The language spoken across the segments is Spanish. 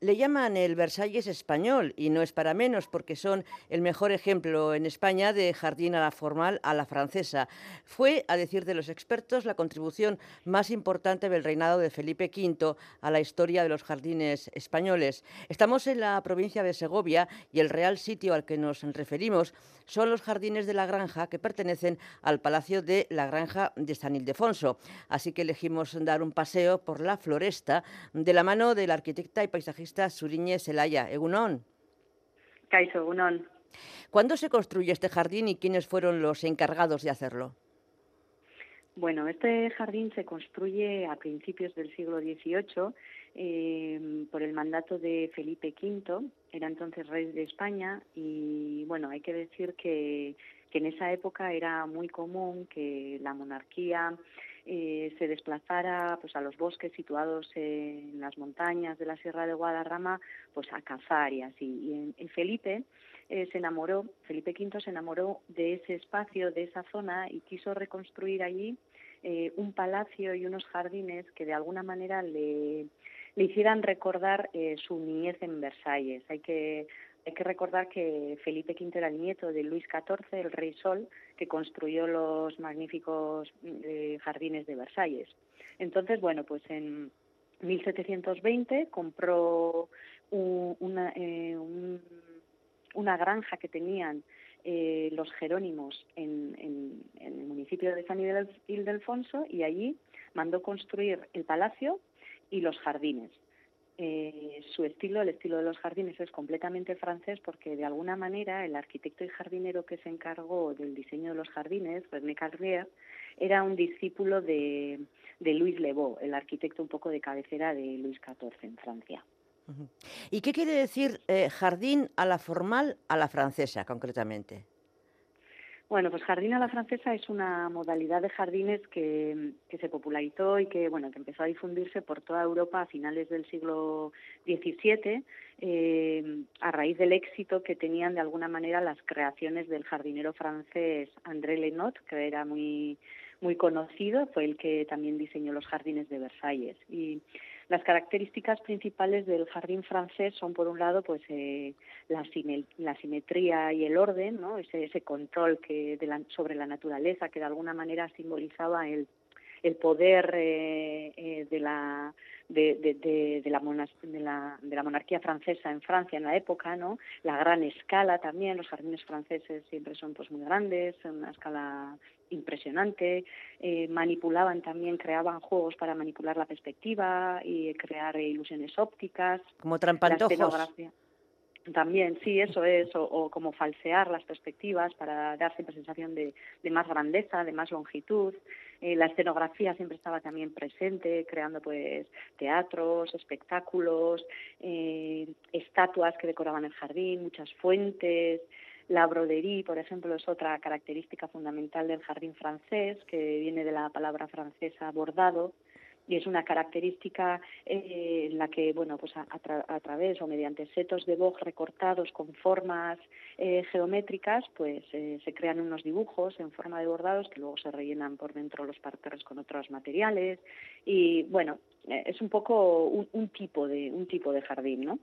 Le llaman el Versalles español y no es para menos porque son el mejor ejemplo en España de jardín a la formal a la francesa. Fue, a decir de los expertos, la contribución más importante del reinado de Felipe V a la historia de los jardines españoles. Estamos en la provincia de Segovia y el real sitio al que nos referimos son los jardines de la granja que pertenecen al Palacio de la Granja de San Ildefonso. Así que elegimos dar un paseo por la floresta de la mano de la arquitecta y paisajista Suriñe Selaya. Egunon. Caiso, Egunon. ¿Cuándo se construye este jardín y quiénes fueron los encargados de hacerlo? Bueno, este jardín se construye a principios del siglo XVIII eh, por el mandato de Felipe V, era entonces rey de España y bueno, hay que decir que, que en esa época era muy común que la monarquía eh, se desplazara pues a los bosques situados en las montañas de la Sierra de Guadarrama pues a cazar y así y Felipe eh, se enamoró Felipe V se enamoró de ese espacio de esa zona y quiso reconstruir allí eh, un palacio y unos jardines que de alguna manera le, le hicieran recordar su niñez en Versalles. Hay que hay que recordar que Felipe V era el nieto de Luis XIV, el rey Sol, que construyó los magníficos eh, jardines de Versalles. Entonces, bueno, pues en 1720 compró una, eh, una granja que tenían eh, los Jerónimos en, en, el municipio de San Ildefonso y allí mandó construir el palacio y los jardines. Eh, su estilo, el estilo de los jardines, es completamente francés porque de alguna manera el arquitecto y jardinero que se encargó del diseño de los jardines, René Carrier, era un discípulo de, de Louis Lebeau, el arquitecto un poco de cabecera de Luis XIV en Francia. ¿Y qué quiere decir eh, jardín a la formal, a la francesa concretamente? Bueno, pues jardín a la francesa es una modalidad de jardines que, se popularizó y que, bueno, que empezó a difundirse por toda Europa a finales del siglo XVII eh, a raíz del éxito que tenían de alguna manera las creaciones del jardinero francés André Lenot, que era muy muy conocido, fue el que también diseñó los jardines de Versalles. Y las características principales del jardín francés son, por un lado, pues eh, la, la, simetría y el orden, ¿no? ese, ese control que de sobre la naturaleza que de alguna manera simbolizaba el, el poder eh, eh, de, la, de, de, de, la de, la, de la monarquía francesa en Francia en la época, ¿no? La gran escala también, los jardines franceses siempre son pues muy grandes, una escala impresionante, eh, manipulaban también, creaban juegos para manipular la perspectiva y crear ilusiones ópticas. Como trampantojos. También, sí, eso es, o, como falsear las perspectivas para dar siempre sensación de, de más grandeza, de más longitud. Eh, la escenografía siempre estaba también presente, creando pues teatros, espectáculos, eh, estatuas que decoraban el jardín, muchas fuentes. La brodería, por ejemplo, es otra característica fundamental del jardín francés, que viene de la palabra francesa bordado, y es una característica eh, en la que, bueno, pues a, través o mediante setos de boj recortados con formas eh, geométricas, pues eh, se crean unos dibujos en forma de bordados que luego se rellenan por dentro los parterres con otros materiales y, bueno, es un poco un, tipo de un tipo de jardín, ¿no?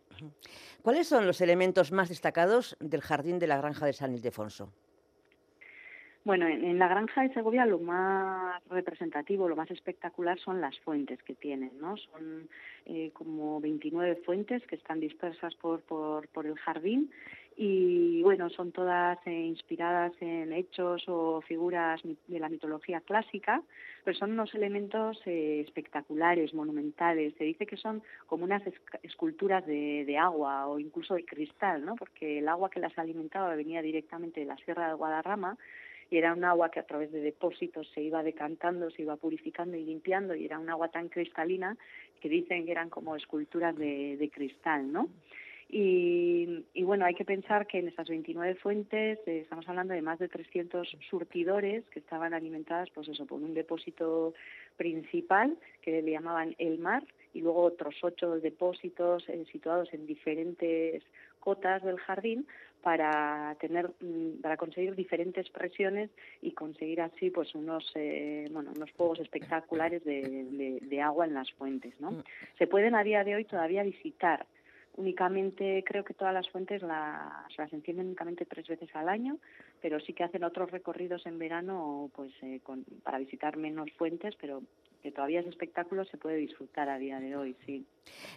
¿Cuáles son los elementos más destacados del jardín de la granja de San Ildefonso? Bueno, en, la granja de Segovia lo más representativo, lo más espectacular son las fuentes que tienen, ¿no? Son eh, como 29 fuentes que están dispersas por, por, por el jardín y bueno, son todas eh, inspiradas en hechos o figuras de la mitología clásica, pero son unos elementos eh, espectaculares, monumentales. Se dice que son como unas esculturas de, de, agua o incluso de cristal, ¿no? Porque el agua que las alimentaba venía directamente de la Sierra de Guadarrama y era un agua que a través de depósitos se iba decantando, se iba purificando y limpiando y era un agua tan cristalina que dicen que eran como esculturas de, de cristal, ¿no? Y, y, bueno, hay que pensar que en esas 29 fuentes eh, estamos hablando de más de 300 surtidores que estaban alimentadas, pues eso, por un depósito principal que le llamaban el mar y luego otros ocho depósitos eh, situados en diferentes cotas del jardín para tener mm, para conseguir diferentes presiones y conseguir así pues unos eh, bueno unos juegos espectaculares de, de, agua en las fuentes no mm. se pueden a día de hoy todavía visitar únicamente creo que todas las fuentes las, las encienden únicamente tres veces al año, pero sí que hacen otros recorridos en verano pues eh, para visitar menos fuentes, pero que todavía ese espectáculo se puede disfrutar a día de hoy, sí.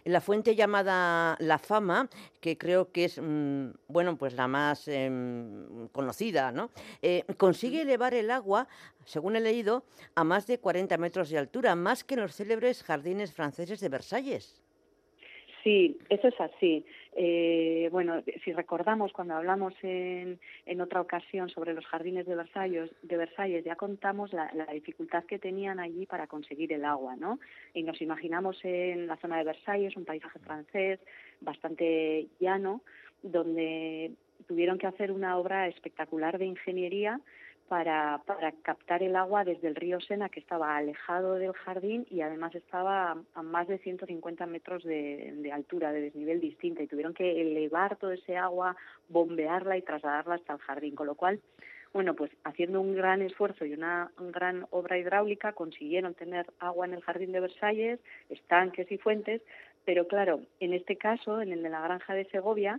La fuente llamada La Fama, que creo que es, mm, bueno, pues la más em, conocida, ¿no? Eh, consigue elevar el agua, según he leído, a más de 40 metros de altura, más que en los célebres jardines franceses de Versalles. Sí, eso es así. Eh, bueno, si recordamos cuando hablamos en, en, otra ocasión sobre los jardines de Versalles, de Versalles ya contamos la, la, dificultad que tenían allí para conseguir el agua, ¿no? Y nos imaginamos en la zona de Versalles, un paisaje francés bastante llano, donde tuvieron que hacer una obra espectacular de ingeniería para, para captar el agua desde el río Sena, que estaba alejado del jardín y además estaba a más de 150 metros de, de altura, de desnivel distinta, y tuvieron que elevar todo ese agua, bombearla y trasladarla hasta el jardín, con lo cual bueno, pues haciendo un gran esfuerzo y una, gran obra hidráulica consiguieron tener agua en el jardín de Versalles, estanques y fuentes, pero claro, en este caso, en el de la granja de Segovia,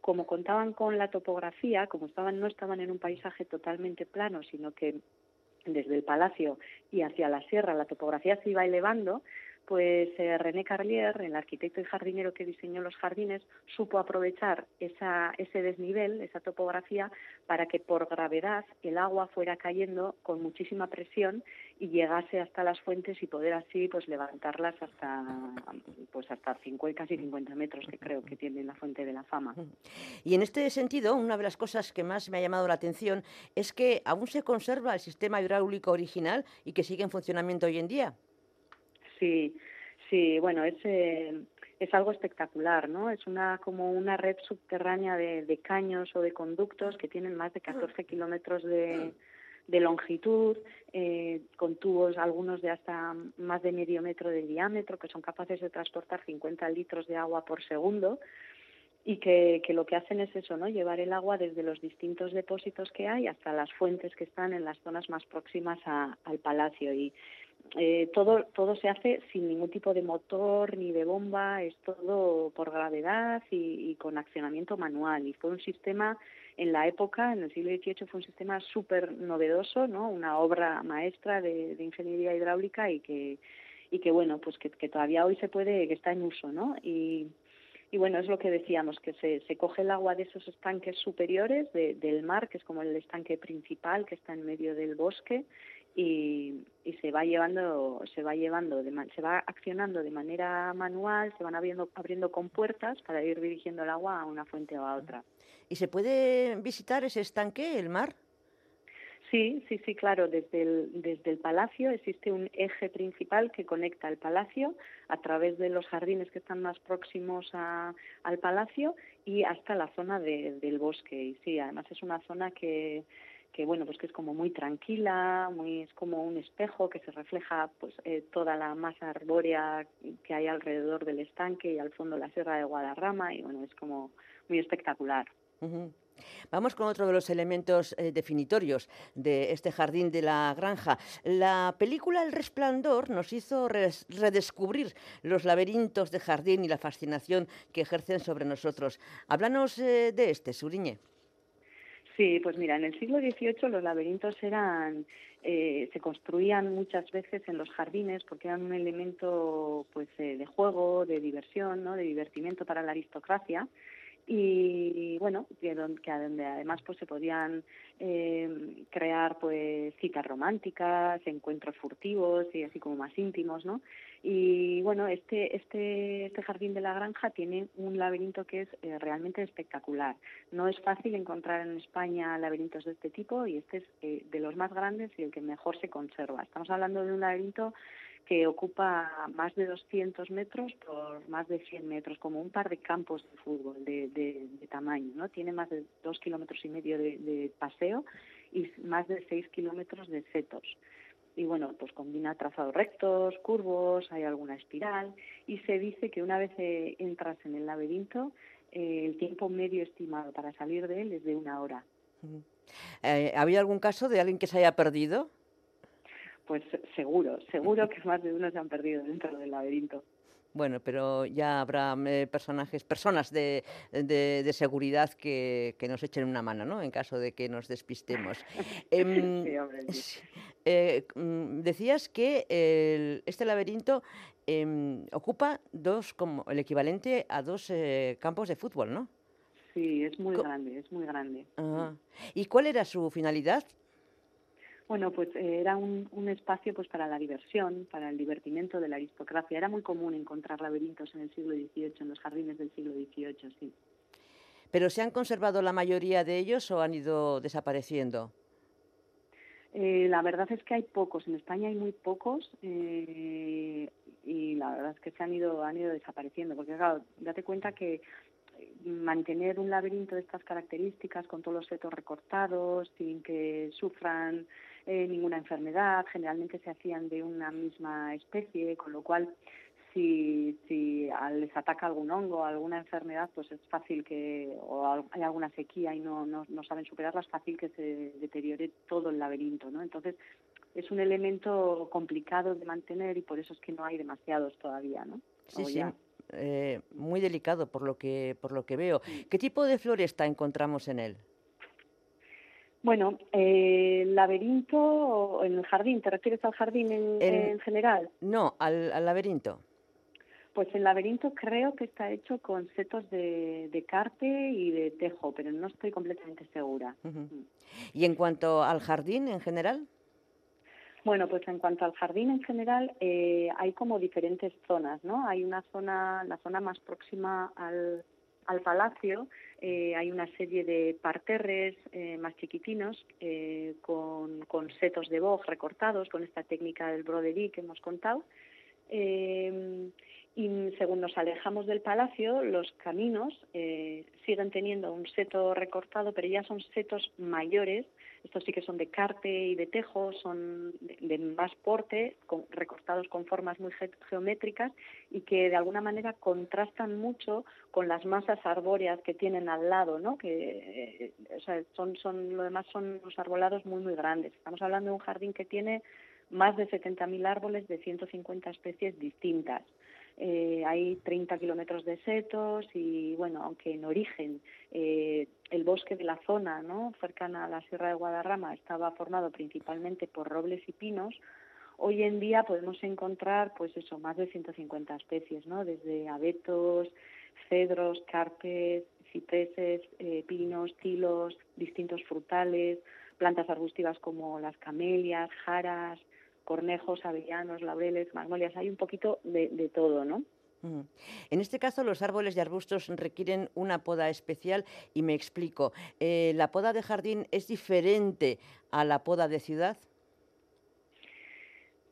como contaban con la topografía, como estaban no estaban en un paisaje totalmente plano, sino que desde el palacio y hacia la sierra la topografía se iba elevando, pues eh, René Carlier, el arquitecto y jardinero que diseñó los jardines, supo aprovechar esa, ese desnivel, esa topografía, para que por gravedad el agua fuera cayendo con muchísima presión y llegase hasta las fuentes y poder así pues levantarlas hasta pues hasta 50, casi 50 metros que creo que tiene la fuente de la fama. Y en este sentido, una de las cosas que más me ha llamado la atención es que aún se conserva el sistema hidráulico original y que sigue en funcionamiento hoy en día. Sí, sí, bueno, es, eh, es algo espectacular, ¿no? Es una como una red subterránea de, de caños o de conductos que tienen más de 14 kilómetros de, de longitud, eh, con tubos, algunos de hasta más de medio metro de diámetro, que son capaces de transportar 50 litros de agua por segundo y que, que, lo que hacen es eso, ¿no? Llevar el agua desde los distintos depósitos que hay hasta las fuentes que están en las zonas más próximas a, al palacio. Y eh, todo, todo se hace sin ningún tipo de motor ni de bomba, es todo por gravedad y, y con accionamiento manual. Y fue un sistema en la época, en el siglo XVIII, fue un sistema súper novedoso, ¿no? Una obra maestra de, de, ingeniería hidráulica y que, y que bueno, pues que, que, todavía hoy se puede, que está en uso, ¿no? Y, y bueno, es lo que decíamos, que se, se coge el agua de esos estanques superiores de, del mar, que es como el estanque principal que está en medio del bosque, y, y se va llevando se va llevando de, se va accionando de manera manual se van abriendo abriendo compuertas para ir dirigiendo el agua a una fuente o a otra y se puede visitar ese estanque el mar Sí, sí, sí, claro. Desde el, desde el palacio existe un eje principal que conecta el palacio a través de los jardines que están más próximos a, al palacio y hasta la zona de, del bosque. Y sí, además es una zona que, que bueno pues que es como muy tranquila muy es como un espejo que se refleja pues eh, toda la masa arbórea que hay alrededor del estanque y al fondo la sierra de Guadarrama y bueno es como muy espectacular. Vamos con otro de los elementos eh, definitorios de este jardín de la granja. La película El Resplandor nos hizo redescubrir los laberintos de jardín y la fascinación que ejercen sobre nosotros. Háblanos eh, de este, Suriñe. Sí, pues mira, en el siglo XVIII los laberintos eran eh, se construían muchas veces en los jardines porque eran un elemento pues eh, de juego, de diversión, ¿no? de divertimento para la aristocracia y bueno que donde además pues se podían eh, crear pues citas románticas encuentros furtivos y así como más íntimos no y bueno este este este jardín de la granja tiene un laberinto que es eh, realmente espectacular. No es fácil encontrar en España laberintos de este tipo y este es eh, de los más grandes y el que mejor se conserva. Estamos hablando de un laberinto que ocupa más de 200 metros por más de 100 metros, como un par de campos de fútbol de, de, tamaño, ¿no? Tiene más de dos kilómetros y medio de, paseo y más de seis kilómetros de setos y bueno, pues combina trazados rectos, curvos, hay alguna espiral y se dice que una vez eh, entras en el laberinto, eh, el tiempo medio estimado para salir de él es de una hora. Eh, ¿Había algún caso de alguien que se haya perdido? Pues seguro, seguro que más de uno se han perdido dentro del laberinto. Bueno, pero ya habrá eh, personajes, personas de, de, seguridad que, que, nos echen una mano, ¿no? En caso de que nos despistemos. Em, eh, mm, decías que el, este laberinto eh, ocupa dos, como el equivalente a dos eh, campos de fútbol, ¿no? Sí, es muy grande, es muy grande. ¿Y cuál era su finalidad? Bueno, pues eh, era un, un, espacio pues para la diversión, para el divertimento de la aristocracia. Era muy común encontrar laberintos en el siglo XVIII, en los jardines del siglo XVIII, sí. ¿Pero se han conservado la mayoría de ellos o han ido desapareciendo? Eh, la verdad es que hay pocos. En España hay muy pocos eh, y la verdad es que se han ido han ido desapareciendo. Porque claro, date cuenta que mantener un laberinto de estas características con todos los setos recortados, sin que sufran eh, ninguna enfermedad, generalmente se hacían de una misma especie, con lo cual si, si les ataca algún hongo o alguna enfermedad, pues es fácil que, o hay alguna sequía y no, no, no saben superarla, es fácil que se deteriore todo el laberinto, ¿no? Entonces, es un elemento complicado de mantener y por eso es que no hay demasiados todavía, ¿no? Sí, sí. Eh, muy delicado por lo que por lo que veo. ¿Qué tipo de floresta encontramos en él? Bueno, eh, el laberinto en el jardín, ¿te refieres al jardín en, general? No, al, laberinto. Pues el laberinto creo que está hecho con setos de, de carpe y de tejo, pero no estoy completamente segura. Mm. ¿Y en cuanto al jardín en general? Bueno, pues en cuanto al jardín en general, eh, hay como diferentes zonas, ¿no? Hay una zona, la zona más próxima al, al palacio, eh, hay una serie de parterres eh, más chiquitinos eh, con, con, setos de boj recortados, con esta técnica del broderie que hemos contado. Y según nos alejamos del palacio, los caminos eh, siguen teniendo un seto recortado, pero ya son setos mayores. Estos sí que son de carte y de tejo, son de, más porte, recortados con formas muy geométricas y que de alguna manera contrastan mucho con las masas arbóreas que tienen al lado, ¿no? Que, eh, o sea, son, son, lo demás son unos arbolados muy, muy grandes. Estamos hablando de un jardín que tiene más de 70.000 árboles de 150 especies distintas. Eh, hay 30 kilómetros de setos y, bueno, aunque en origen eh, el bosque de la zona, ¿no? cercana a la Sierra de Guadarrama, estaba formado principalmente por robles y pinos, hoy en día podemos encontrar, pues eso, más de 150 especies, ¿no? Desde abetos, cedros, carpes, cipreses, eh, pinos, tilos, distintos frutales, plantas arbustivas como las camelias, jaras, cornejos, avellanos, laureles, magnolias, hay un poquito de, todo, ¿no? En este caso, los árboles y arbustos requieren una poda especial y me explico. Eh, ¿La poda de jardín es diferente a la poda de ciudad?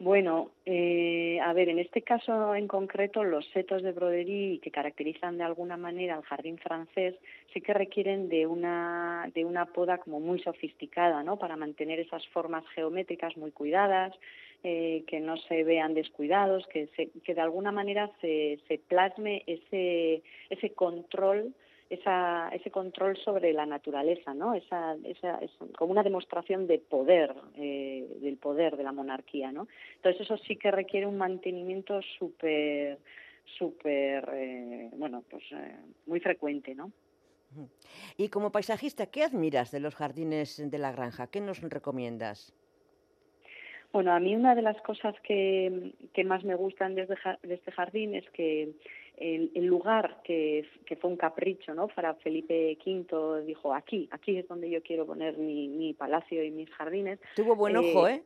Bueno, eh, a ver, en este caso en concreto, los setos de broderie que caracterizan de alguna manera al jardín francés sí que requieren de una, de una poda como muy sofisticada, ¿no? Para mantener esas formas geométricas muy cuidadas, eh, que no se vean descuidados, que, se, que de alguna manera se, se plasme ese, ese control esa, ese control sobre la naturaleza, ¿no? Esa, esa, es como una demostración de poder, eh, del poder de la monarquía, ¿no? Entonces eso sí que requiere un mantenimiento súper, súper, eh, bueno, pues eh, muy frecuente, ¿no? Y como paisajista, ¿qué admiras de los jardines de la granja? ¿Qué nos recomiendas? Bueno, a mí una de las cosas que, que más me gustan de este jardín es que el, el lugar que, que, fue un capricho ¿no? para Felipe V, dijo aquí, aquí es donde yo quiero poner mi, mi palacio y mis jardines. Tuvo buen ojo, ¿eh?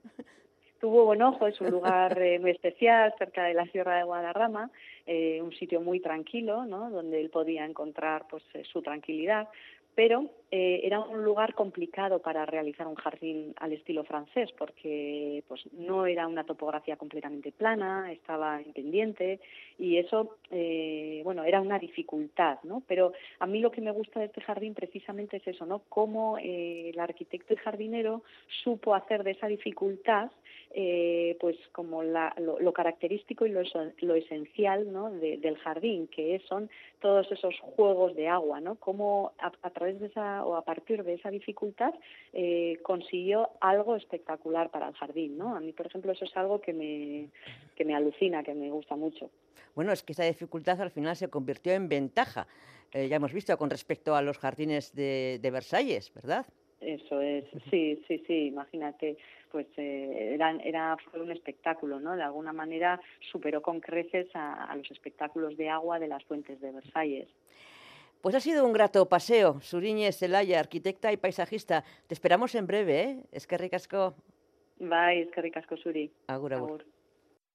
Tuvo buen ojo, es un lugar eh, muy especial, cerca de la Sierra de Guadarrama, eh, un sitio muy tranquilo, ¿no? donde él podía encontrar pues, eh, su tranquilidad, pero eh, era un lugar complicado para realizar un jardín al estilo francés porque pues no era una topografía completamente plana, estaba en pendiente y eso eh, bueno era una dificultad, ¿no? Pero a mí lo que me gusta de este jardín precisamente es eso, ¿no? Cómo eh, el arquitecto y jardinero supo hacer de esa dificultad eh, pues como la, lo, característico y lo, lo esencial ¿no? De, del jardín, que son todos esos juegos de agua, ¿no? Cómo a, través de esa o a partir de esa dificultad eh, consiguió algo espectacular para el jardín, ¿no? A mí, por ejemplo, eso es algo que me, que me alucina, que me gusta mucho. Bueno, es que esa dificultad al final se convirtió en ventaja. Eh, ya hemos visto con respecto a los jardines de, de Versalles, ¿verdad? Eso es, sí, sí, sí, imagínate, pues eh, era, era, fue un espectáculo, ¿no? De alguna manera superó con creces a, los espectáculos de agua de las fuentes de Versalles. Pues ha sido un grato paseo. Suriñe Celaya, arquitecta y paisajista. Te esperamos en breve, ¿eh? Es que ricasco. Bye, es que ricasco, Suri. Agur, agur.